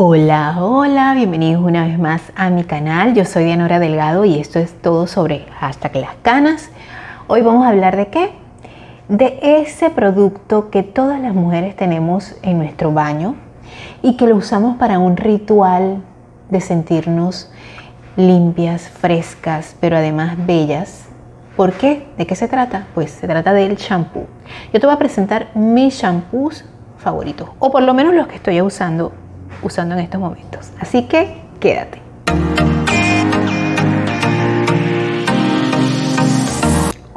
Hola, hola, bienvenidos una vez más a mi canal. Yo soy Dianora Delgado y esto es todo sobre hashtag las canas. Hoy vamos a hablar de qué? De ese producto que todas las mujeres tenemos en nuestro baño y que lo usamos para un ritual de sentirnos limpias, frescas, pero además bellas. ¿Por qué? ¿De qué se trata? Pues se trata del shampoo. Yo te voy a presentar mis shampoos favoritos, o por lo menos los que estoy usando usando en estos momentos. Así que quédate.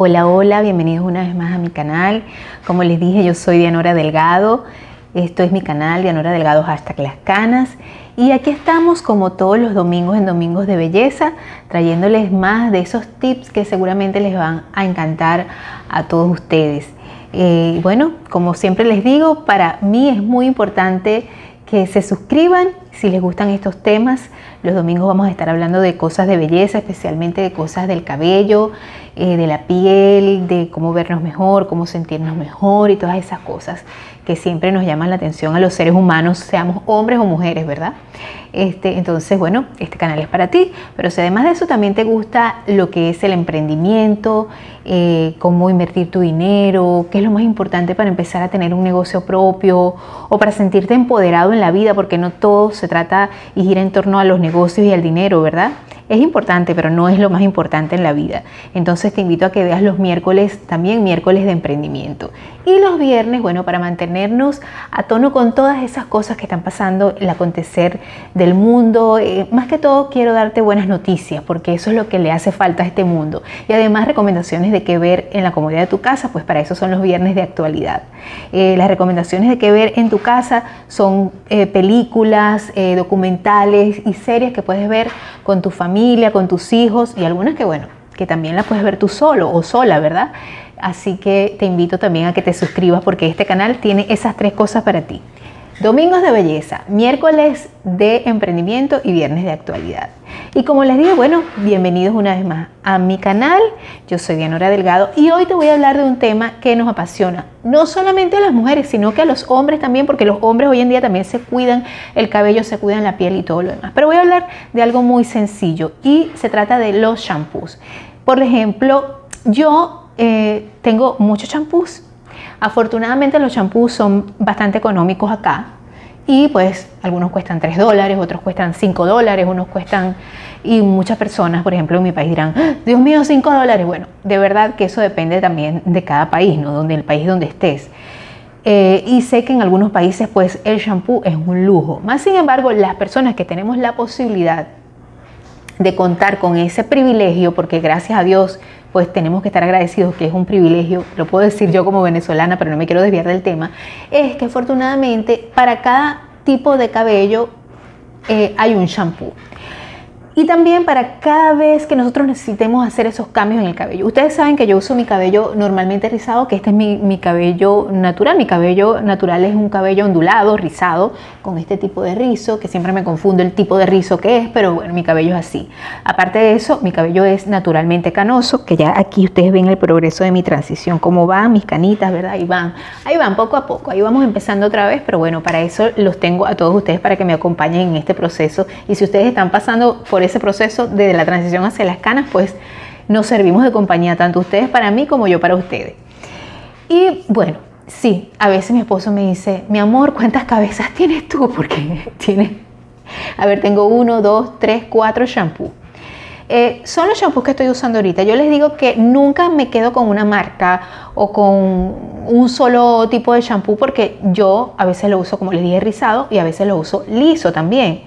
Hola, hola, bienvenidos una vez más a mi canal. Como les dije, yo soy Dianora Delgado. Esto es mi canal, Dianora Delgado, hasta las canas. Y aquí estamos como todos los domingos en Domingos de Belleza, trayéndoles más de esos tips que seguramente les van a encantar a todos ustedes. Eh, bueno, como siempre les digo, para mí es muy importante que se suscriban si les gustan estos temas. Los domingos vamos a estar hablando de cosas de belleza, especialmente de cosas del cabello, eh, de la piel, de cómo vernos mejor, cómo sentirnos mejor y todas esas cosas que siempre nos llaman la atención a los seres humanos, seamos hombres o mujeres, ¿verdad? Este, entonces, bueno, este canal es para ti, pero si además de eso también te gusta lo que es el emprendimiento, eh, cómo invertir tu dinero, qué es lo más importante para empezar a tener un negocio propio o para sentirte empoderado en la vida, porque no todo se trata y gira en torno a los negocios y al dinero, ¿verdad? Es importante, pero no es lo más importante en la vida. Entonces te invito a que veas los miércoles, también miércoles de emprendimiento. Y los viernes, bueno, para mantenernos a tono con todas esas cosas que están pasando, el acontecer del mundo. Eh, más que todo quiero darte buenas noticias, porque eso es lo que le hace falta a este mundo. Y además recomendaciones de qué ver en la comodidad de tu casa, pues para eso son los viernes de actualidad. Eh, las recomendaciones de qué ver en tu casa son eh, películas, documentales y series que puedes ver con tu familia con tus hijos y algunas que, bueno, que también las puedes ver tú solo o sola, ¿verdad? Así que te invito también a que te suscribas porque este canal tiene esas tres cosas para ti. Domingos de belleza, miércoles de emprendimiento y viernes de actualidad. Y como les digo, bueno, bienvenidos una vez más a mi canal. Yo soy Dianora Delgado y hoy te voy a hablar de un tema que nos apasiona, no solamente a las mujeres, sino que a los hombres también, porque los hombres hoy en día también se cuidan el cabello, se cuidan la piel y todo lo demás. Pero voy a hablar de algo muy sencillo y se trata de los shampoos. Por ejemplo, yo eh, tengo muchos shampoos Afortunadamente los champús son bastante económicos acá y pues algunos cuestan 3 dólares, otros cuestan 5 dólares, unos cuestan y muchas personas, por ejemplo, en mi país dirán, ¡Ah, Dios mío, 5 dólares. Bueno, de verdad que eso depende también de cada país, ¿no? Donde el país donde estés. Eh, y sé que en algunos países pues el shampoo es un lujo. Más sin embargo, las personas que tenemos la posibilidad de contar con ese privilegio, porque gracias a Dios pues tenemos que estar agradecidos, que es un privilegio, lo puedo decir yo como venezolana, pero no me quiero desviar del tema, es que afortunadamente para cada tipo de cabello eh, hay un shampoo. Y también para cada vez que nosotros necesitemos hacer esos cambios en el cabello. Ustedes saben que yo uso mi cabello normalmente rizado, que este es mi, cabello natural. Mi cabello natural es un cabello ondulado, rizado, con este tipo de rizo, que siempre me confundo el tipo de rizo que es, pero bueno, mi cabello es así. Aparte de eso, mi cabello es naturalmente canoso, que ya aquí ustedes ven el progreso de mi transición, cómo van mis canitas, ¿verdad? Ahí van, ahí van poco a poco, ahí vamos empezando otra vez, pero bueno, para eso los tengo a todos ustedes para que me acompañen en este proceso. Y si ustedes están pasando por ese proceso de la transición hacia las canas, pues nos servimos de compañía, tanto ustedes para mí como yo para ustedes. Y bueno, sí, a veces mi esposo me dice, mi amor, ¿cuántas cabezas tienes tú? Porque tiene, a ver, tengo uno, dos, tres, cuatro shampoos. Eh, son los shampoos que estoy usando ahorita. Yo les digo que nunca me quedo con una marca o con un solo tipo de shampoo porque yo a veces lo uso, como les dije, rizado y a veces lo uso liso también.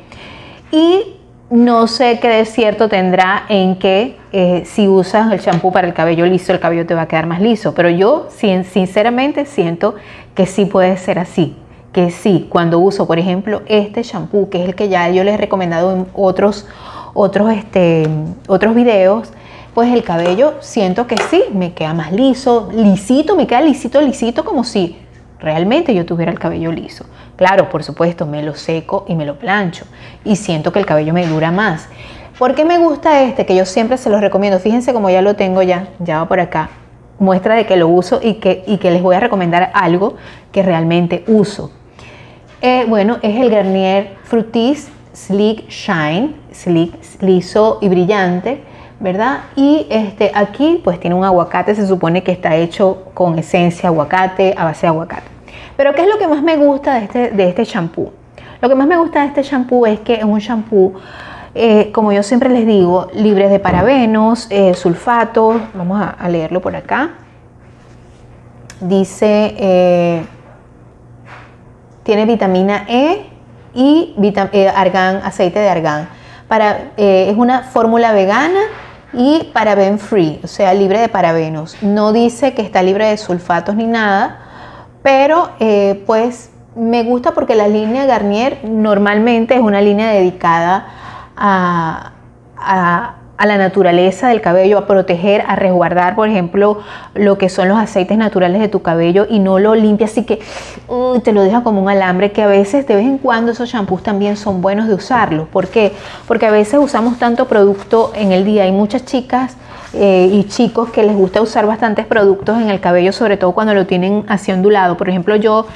Y no sé qué de cierto tendrá en que eh, si usas el champú para el cabello liso, el cabello te va a quedar más liso. Pero yo sinceramente siento que sí puede ser así. Que sí, cuando uso, por ejemplo, este champú, que es el que ya yo les he recomendado en otros, otros, este, otros videos, pues el cabello siento que sí, me queda más liso, lisito, me queda lisito, lisito, como si realmente yo tuviera el cabello liso. Claro, por supuesto, me lo seco y me lo plancho y siento que el cabello me dura más. ¿Por qué me gusta este? Que yo siempre se los recomiendo. Fíjense como ya lo tengo ya, ya va por acá. Muestra de que lo uso y que, y que les voy a recomendar algo que realmente uso. Eh, bueno, es el Garnier Fructis Sleek Shine, sleek, liso y brillante, ¿verdad? Y este, aquí pues tiene un aguacate, se supone que está hecho con esencia aguacate, a base de aguacate. Pero ¿qué es lo que más me gusta de este, de este shampoo? Lo que más me gusta de este shampoo es que es un shampoo, eh, como yo siempre les digo, libre de parabenos, eh, sulfatos. Vamos a, leerlo por acá. Dice, eh, tiene vitamina E y argán, aceite de argán. Es una fórmula vegana y paraben free, o sea, libre de parabenos. No dice que está libre de sulfatos ni nada, pero pues me gusta porque la línea Garnier normalmente es una línea dedicada a, la naturaleza del cabello, a proteger, a resguardar, por ejemplo, lo que son los aceites naturales de tu cabello y no lo limpia así que te lo deja como un alambre, que a veces de vez en cuando esos shampoos también son buenos de usarlos. ¿Por qué? Porque a veces usamos tanto producto en el día. Hay muchas chicas eh, y chicos que les gusta usar bastantes productos en el cabello, sobre todo cuando lo tienen así ondulado. Por ejemplo, yo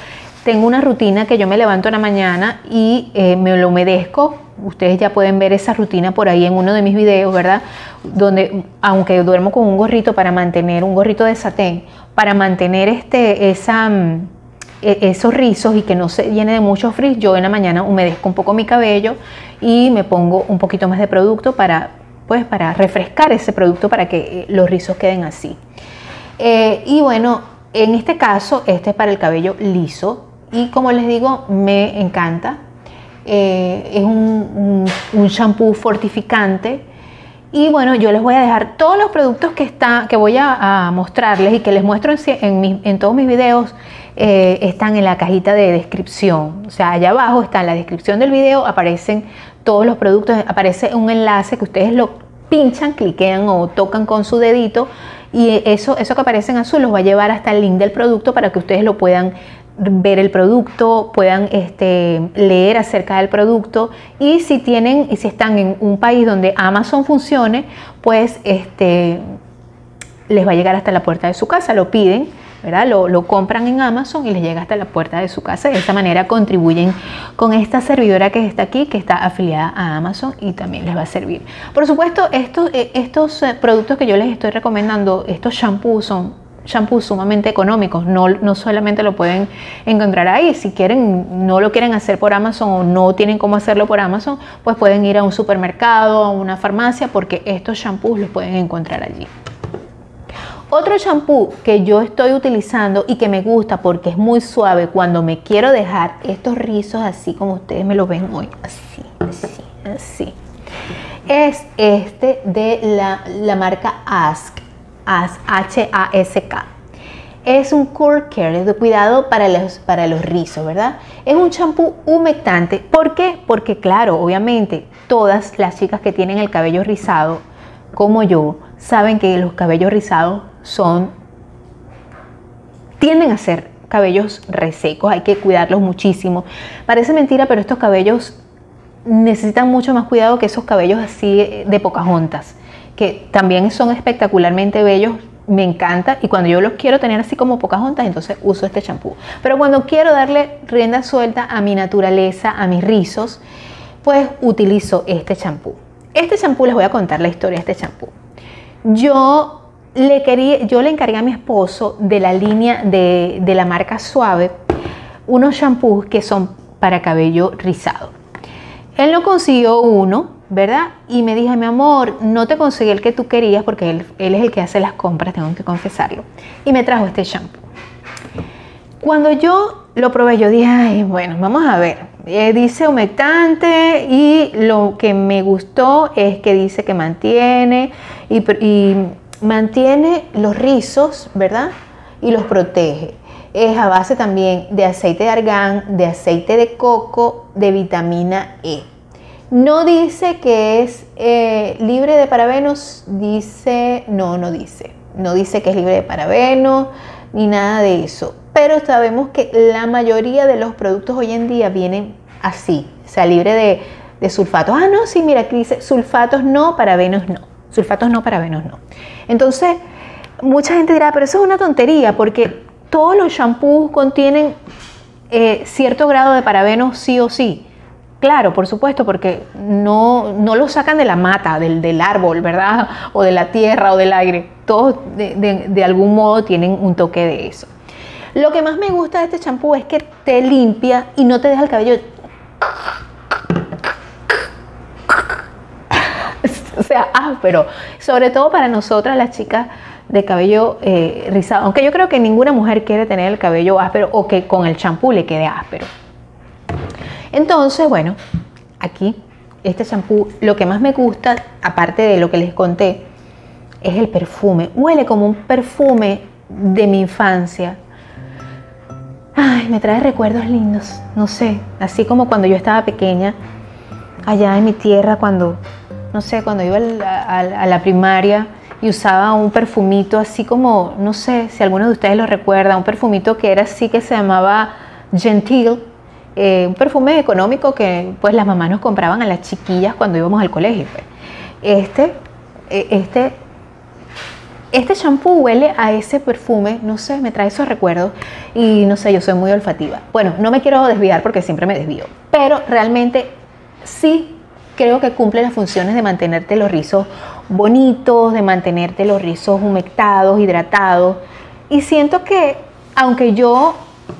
tengo una rutina que yo me levanto en la mañana y eh, me lo humedezco. Ustedes ya pueden ver esa rutina por ahí en uno de mis videos, ¿verdad? Donde, aunque duermo con un gorrito para mantener, un gorrito de satén, para mantener este, esa, mm, e, esos rizos y que no se llene de mucho frizz, yo en la mañana humedezco un poco mi cabello y me pongo un poquito más de producto para, pues, para refrescar ese producto para que eh, los rizos queden así. Eh, y bueno, en este caso, este es para el cabello liso, y como les digo, me encanta. Eh, es un, shampoo fortificante. Y bueno, yo les voy a dejar todos los productos que, está, que voy a, mostrarles y que les muestro en, en, todos mis videos. Están en la cajita de descripción. O sea, allá abajo está en la descripción del video, aparecen todos los productos, aparece un enlace que ustedes lo pinchan, cliquean o tocan con su dedito y eso, eso que aparece en azul los va a llevar hasta el link del producto para que ustedes lo puedan ver el producto, puedan este, leer acerca del producto y si tienen y si están en un país donde Amazon funcione, pues este, les va a llegar hasta la puerta de su casa, lo piden, Lo, compran en Amazon y les llega hasta la puerta de su casa. De esta manera contribuyen con esta servidora que está aquí, que está afiliada a Amazon y también les va a servir. Por supuesto, estos, eh, estos eh, productos que yo les estoy recomendando, estos shampoos son shampoos sumamente económicos, no, no solamente lo pueden encontrar ahí, si quieren, no lo quieren hacer por Amazon o no tienen cómo hacerlo por Amazon, pues pueden ir a un supermercado, a una farmacia, porque estos shampoos los pueden encontrar allí. Otro shampoo que yo estoy utilizando y que me gusta porque es muy suave cuando me quiero dejar estos rizos así como ustedes me lo ven hoy, así, así, así, es este de la, la marca Ask H-A-S-K. Es un core care, de cuidado para los, para los rizos, ¿verdad? Es un champú humectante. ¿Por qué? Porque claro, obviamente, todas las chicas que tienen el cabello rizado, como yo, saben que los cabellos rizados son, tienden a ser cabellos resecos, hay que cuidarlos muchísimo. Parece mentira, pero estos cabellos necesitan mucho más cuidado que esos cabellos así de pocas juntas que también son espectacularmente bellos, me encanta y cuando yo los quiero tener así como pocas juntas, entonces uso este champú. Pero cuando quiero darle rienda suelta a mi naturaleza, a mis rizos, pues utilizo este champú. Este champú, les voy a contar la historia de este champú. Yo le, quería, yo le encargué a mi esposo de la línea de, de la marca Suave unos champús que son para cabello rizado. Él no consiguió uno ¿verdad? Y me dije, mi amor, no te conseguí el que tú querías porque él, es el que hace las compras, tengo que confesarlo. Y me trajo este shampoo. Cuando yo lo probé, yo dije, ay, bueno, vamos a ver. Eh, dice humectante y lo que me gustó es que dice que mantiene y mantiene los rizos, ¿verdad? Y los protege. Es a base también de aceite de argán, de aceite de coco, de vitamina E. No dice que es eh, libre de parabenos, dice, no, no dice, no dice que es libre de parabenos ni nada de eso. Pero sabemos que la mayoría de los productos hoy en día vienen así, o sea, libre de, de sulfatos. Ah, no, sí, mira, aquí dice sulfatos no, parabenos no. Sulfatos no, parabenos no. Entonces, mucha gente dirá, pero eso es una tontería porque todos los shampoos contienen eh, cierto grado de parabenos sí o sí. Claro, por supuesto, porque no, no lo sacan de la mata, del, del, árbol, ¿verdad? O de la tierra o del aire. Todos de, de, de algún modo tienen un toque de eso. Lo que más me gusta de este champú es que te limpia y no te deja el cabello o sea, ah, pero sobre todo para nosotras las chicas de cabello eh, rizado, aunque yo creo que ninguna mujer quiere tener el cabello áspero o que con el champú le quede áspero. Entonces, bueno, aquí este champú, lo que más me gusta, aparte de lo que les conté, es el perfume. Huele como un perfume de mi infancia. Ay, me trae recuerdos lindos, no sé, así como cuando yo estaba pequeña, allá en mi tierra, cuando, no sé, cuando iba a la, primaria y usaba un perfumito así como, no sé si alguno de ustedes lo recuerda, un perfumito que era así que se llamaba Gentil, eh, un perfume económico que pues las mamás nos compraban a las chiquillas cuando íbamos al colegio. Pues. Este, eh, este, este shampoo huele a ese perfume, no sé, me trae esos recuerdos y no sé, yo soy muy olfativa. Bueno, no me quiero desviar porque siempre me desvío, pero realmente sí creo que cumple las funciones de mantenerte los rizos bonitos, de mantenerte los rizos humectados, hidratados. Y siento que, aunque yo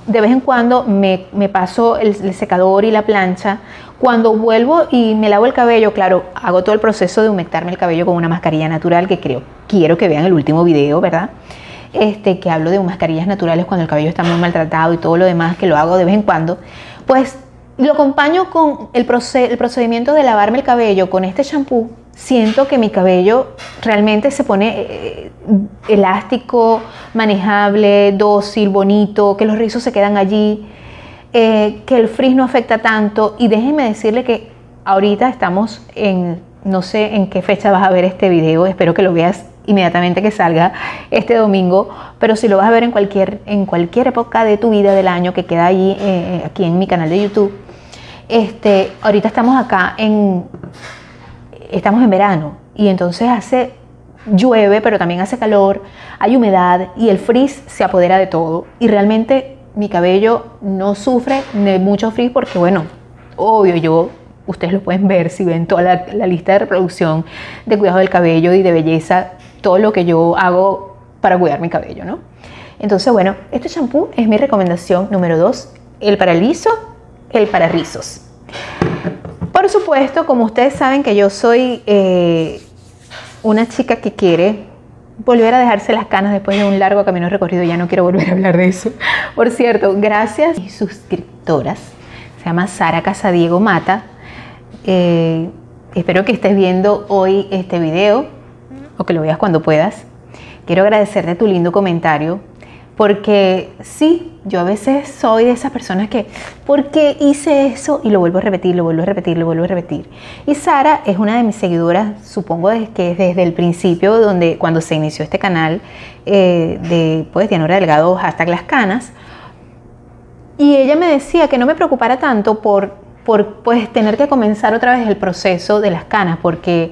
de vez en cuando me, paso el, el, secador y la plancha, cuando vuelvo y me lavo el cabello, claro, hago todo el proceso de humectarme el cabello con una mascarilla natural que creo, quiero que vean el último video, ¿verdad? Este, que hablo de mascarillas naturales cuando el cabello está muy maltratado y todo lo demás, que lo hago de vez en cuando, pues lo acompaño con el, proced el procedimiento de lavarme el cabello con este shampoo. Siento que mi cabello realmente se pone eh, elástico, manejable, dócil, bonito, que los rizos se quedan allí, eh, que el frizz no afecta tanto. Y déjenme decirle que ahorita estamos en, no sé en qué fecha vas a ver este video, espero que lo veas inmediatamente que salga este domingo, pero si lo vas a ver en cualquier, en cualquier época de tu vida del año que queda eh, aquí en mi canal de YouTube, este, ahorita estamos acá en, estamos en verano y entonces hace, llueve, pero también hace calor, hay humedad y el frizz se apodera de todo y realmente mi cabello no sufre de mucho frizz porque bueno, obvio yo, ustedes lo pueden ver si ven toda la, lista de reproducción de cuidado del cabello y de belleza, todo lo que yo hago para cuidar mi cabello, ¿no? Entonces, bueno, este shampoo es mi recomendación número 2, el para liso el para rizos. Por supuesto, como ustedes saben que yo soy eh, una chica que quiere volver a dejarse las canas después de un largo camino recorrido, ya no quiero volver a hablar de eso. Por cierto, gracias a mis suscriptoras, se llama Sara Casadiego Mata. Eh, espero que estés viendo hoy este video o que lo veas cuando puedas. Quiero agradecerte tu lindo comentario porque sí, yo a veces soy de esas personas que, ¿por qué hice eso? Y lo vuelvo a repetir, lo vuelvo a repetir, lo vuelvo a repetir. Y Sara es una de mis seguidoras, supongo que desde el principio, donde cuando se inició este canal eh, de pues, Delgado, hashtag las canas. Y ella me decía que no me preocupara tanto por, por pues, tener que comenzar otra vez el proceso de las canas, porque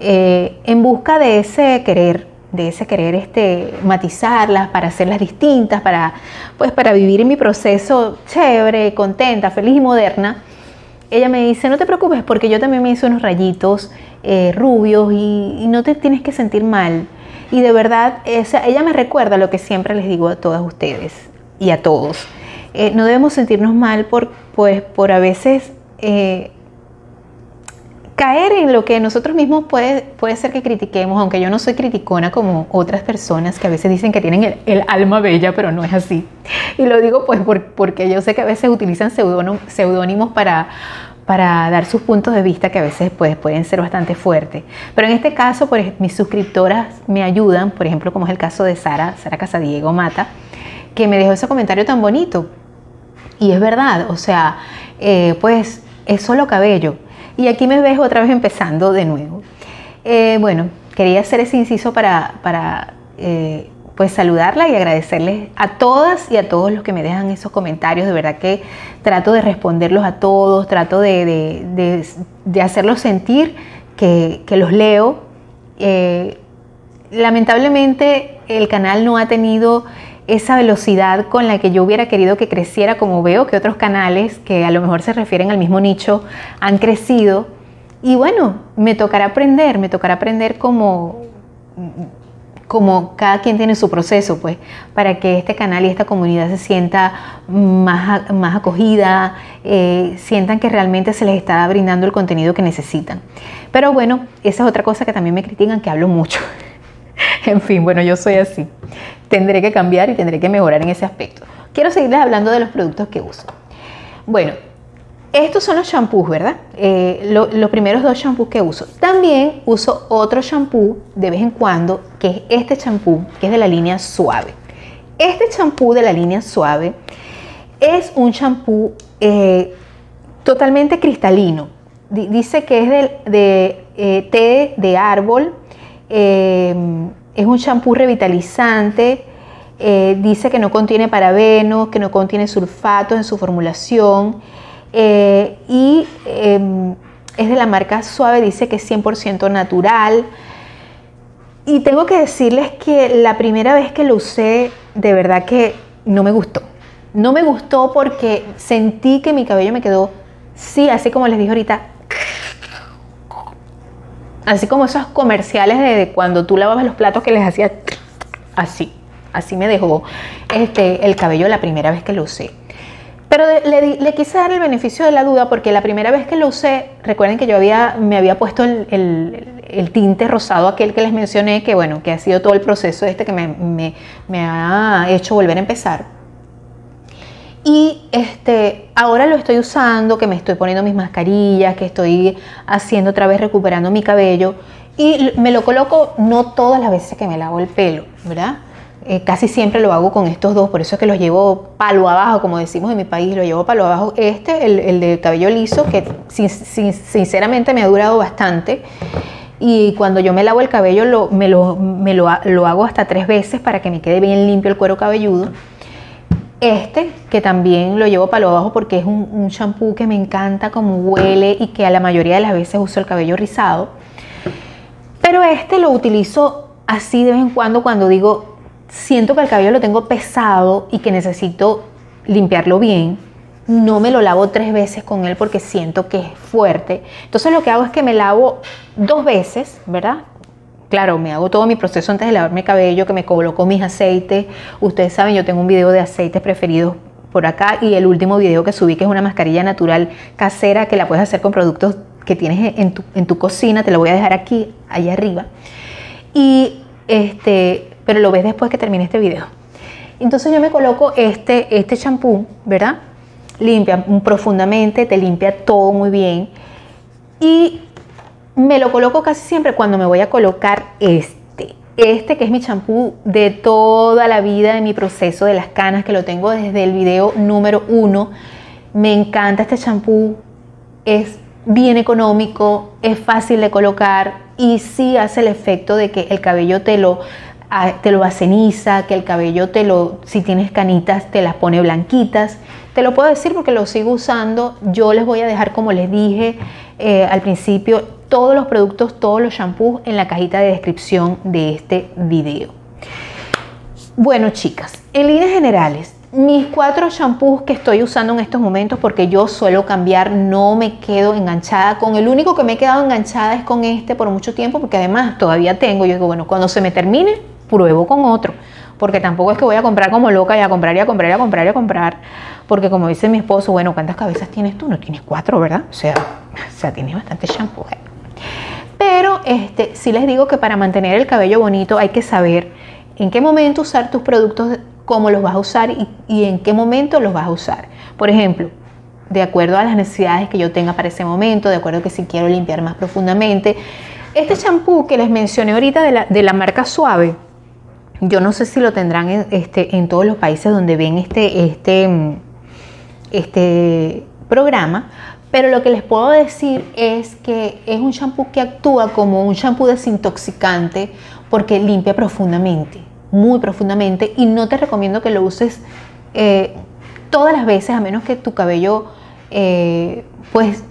eh, en busca de ese querer, de ese querer este, matizarlas, para hacerlas distintas, para, pues, para vivir mi proceso chévere, contenta, feliz y moderna, ella me dice, no te preocupes porque yo también me hice unos rayitos eh, rubios y, y, no te tienes que sentir mal. Y de verdad, esa, ella me recuerda lo que siempre les digo a todas ustedes y a todos. Eh, no debemos sentirnos mal por, pues, por a veces eh, caer en lo que nosotros mismos puede, puede ser que critiquemos, aunque yo no soy criticona como otras personas que a veces dicen que tienen el, el alma bella, pero no es así. Y lo digo pues por, porque yo sé que a veces utilizan seudónimos para, para dar sus puntos de vista que a veces pues, pueden ser bastante fuertes. Pero en este caso, mis suscriptoras me ayudan, por ejemplo, como es el caso de Sara, Sara Casadiego Mata, que me dejó ese comentario tan bonito. Y es verdad, o sea, eh, pues es solo cabello y aquí me ves otra vez empezando de nuevo. Eh, bueno, quería hacer ese inciso para, para eh, pues saludarla y agradecerles a todas y a todos los que me dejan esos comentarios. De verdad que trato de responderlos a todos, trato de, de, de, hacerlos sentir que, que los leo. Eh, lamentablemente el canal no ha tenido esa velocidad con la que yo hubiera querido que creciera, como veo que otros canales que a lo mejor se refieren al mismo nicho han crecido. Y bueno, me tocará aprender, me tocará aprender como, como cada quien tiene su proceso, pues, para que este canal y esta comunidad se sienta más, más acogida, eh, sientan que realmente se les está brindando el contenido que necesitan. Pero bueno, esa es otra cosa que también me critican, que hablo mucho. en fin, bueno, yo soy así. Tendré que cambiar y tendré que mejorar en ese aspecto. Quiero seguirles hablando de los productos que uso. Bueno, estos son los shampoos, ¿verdad? Eh, los primeros dos shampoos que uso. También uso otro shampoo de vez en cuando, que es este shampoo, que es de la línea suave. Este shampoo de la línea suave es un shampoo eh, totalmente cristalino. dice que es de, eh, té de árbol Em, es un champú revitalizante. Eh, dice que no contiene parabenos, que no contiene sulfatos en su formulación. Eh, y em, es de la marca Suave, dice que es 100% natural. Y tengo que decirles que la primera vez que lo usé, de verdad que no me gustó. No me gustó porque sentí que mi cabello me quedó, sí, así como les dije ahorita, Así como esos comerciales de cuando tú lavabas los platos que les hacía así. Así me dejó este, el cabello la primera vez que lo usé. Pero le, quise dar el beneficio de la duda porque la primera vez que lo usé, recuerden que yo había, me había puesto el, tinte rosado, aquel que les mencioné, que bueno, que ha sido todo el proceso este que me, me ha hecho volver a empezar. Y este, ahora lo estoy usando, que me estoy poniendo mis mascarillas, que estoy haciendo otra vez recuperando mi cabello. Y me lo coloco no todas las veces que me lavo el pelo, ¿verdad? Eh, casi siempre lo hago con estos dos, por eso es que los llevo palo abajo, como decimos en mi país, lo llevo palo abajo. Este, el, de cabello liso, que sinceramente me ha durado bastante. Y cuando yo me lavo el cabello, lo, me, lo, me lo, lo hago hasta tres veces para que me quede bien limpio el cuero cabelludo. Este, que también lo llevo para lo abajo porque es un, shampoo que me encanta como huele y que a la mayoría de las veces uso el cabello rizado. Pero este lo utilizo así de vez en cuando cuando digo, siento que el cabello lo tengo pesado y que necesito limpiarlo bien. No me lo lavo tres veces con él porque siento que es fuerte. Entonces lo que hago es que me lavo dos veces, ¿verdad? Claro, me hago todo mi proceso antes de lavarme el cabello, que me coloco mis aceites. Ustedes saben, yo tengo un video de aceites preferidos por acá y el último video que subí que es una mascarilla natural casera que la puedes hacer con productos que tienes en tu, en tu cocina, te lo voy a dejar aquí, allá arriba. Y este, pero lo ves después que termine este video. Entonces yo me coloco este este champú, ¿verdad? Limpia profundamente, te limpia todo muy bien. Y me lo coloco casi siempre cuando me voy a colocar este. Este que es mi champú de toda la vida de mi proceso de las canas, que lo tengo desde el video número uno. Me encanta este champú. Es bien económico, es fácil de colocar y sí hace el efecto de que el cabello te lo, te lo aceniza, que el cabello te lo, si tienes canitas, te las pone blanquitas. Te lo puedo decir porque lo sigo usando. Yo les voy a dejar, como les dije eh, al principio, todos los productos, todos los shampoos en la cajita de descripción de este video. Bueno, chicas, en líneas generales, mis cuatro shampoos que estoy usando en estos momentos, porque yo suelo cambiar, no me quedo enganchada con el único que me he quedado enganchada es con este por mucho tiempo, porque además todavía tengo, yo digo, bueno, cuando se me termine, pruebo con otro, porque tampoco es que voy a comprar como loca y a comprar y a comprar y a comprar y a comprar, porque como dice mi esposo, bueno, ¿cuántas cabezas tienes tú? No tienes cuatro, ¿verdad? O sea, o sea tienes bastante shampoo. ¿eh? Pero este, sí les digo que para mantener el cabello bonito hay que saber en qué momento usar tus productos, cómo los vas a usar y, en qué momento los vas a usar. Por ejemplo, de acuerdo a las necesidades que yo tenga para ese momento, de acuerdo a que si quiero limpiar más profundamente. Este champú que les mencioné ahorita de la, de la marca Suave, yo no sé si lo tendrán en, este, en todos los países donde ven este, este, este programa, pero lo que les puedo decir es que es un shampoo que actúa como un shampoo desintoxicante porque limpia profundamente, muy profundamente, y no te recomiendo que lo uses eh, todas las veces a menos que tu cabello, eh, pues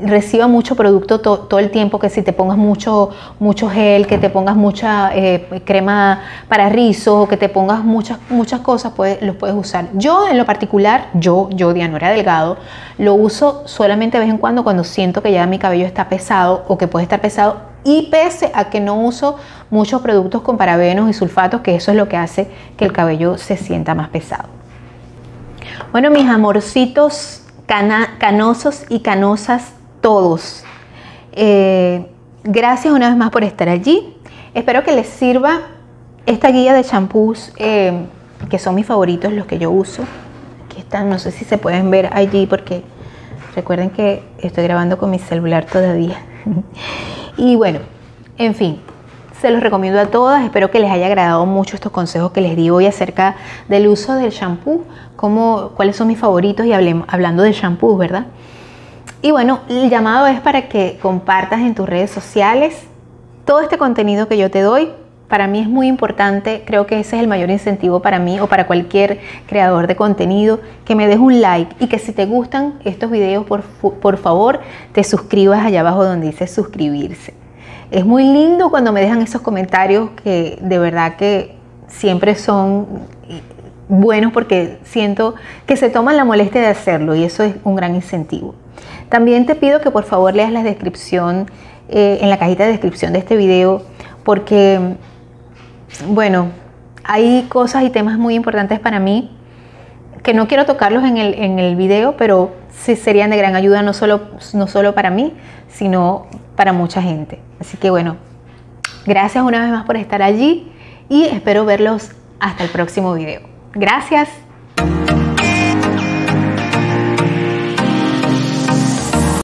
reciba mucho producto todo el tiempo, que si te pongas mucho, mucho gel, que te pongas mucha eh, crema para rizos, que te pongas muchas, muchas cosas, pues, los puedes usar. Yo en lo particular, yo, yo Dianora Delgado, lo uso solamente de vez en cuando cuando siento que ya mi cabello está pesado o que puede estar pesado y pese a que no uso muchos productos con parabenos y sulfatos, que eso es lo que hace que el cabello se sienta más pesado. Bueno, mis amorcitos canosos y canosas todos. Eh, gracias una vez más por estar allí. Espero que les sirva esta guía de champús eh, que son mis favoritos, los que yo uso. Aquí están, no sé si se pueden ver allí porque recuerden que estoy grabando con mi celular todavía. y bueno, en fin, se los recomiendo a todas. Espero que les haya agradado mucho estos consejos que les di hoy acerca del uso del shampoo, cómo, cuáles son mis favoritos y hablando de shampoo, ¿verdad? Y bueno, el llamado es para que compartas en tus redes sociales todo este contenido que yo te doy. Para mí es muy importante, creo que ese es el mayor incentivo para mí o para cualquier creador de contenido, que me des un like y que si te gustan estos videos, por, por favor, te suscribas allá abajo donde dice suscribirse. Es muy lindo cuando me dejan esos comentarios que de verdad que siempre son buenos porque siento que se toman la molestia de hacerlo y eso es un gran incentivo. También te pido que por favor leas la descripción eh, en la cajita de descripción de este video porque, bueno, hay cosas y temas muy importantes para mí que no quiero tocarlos en el, en el video, pero serían de gran ayuda no solo, no solo para mí, sino para mucha gente. Así que bueno, gracias una vez más por estar allí y espero verlos hasta el próximo video. Gracias.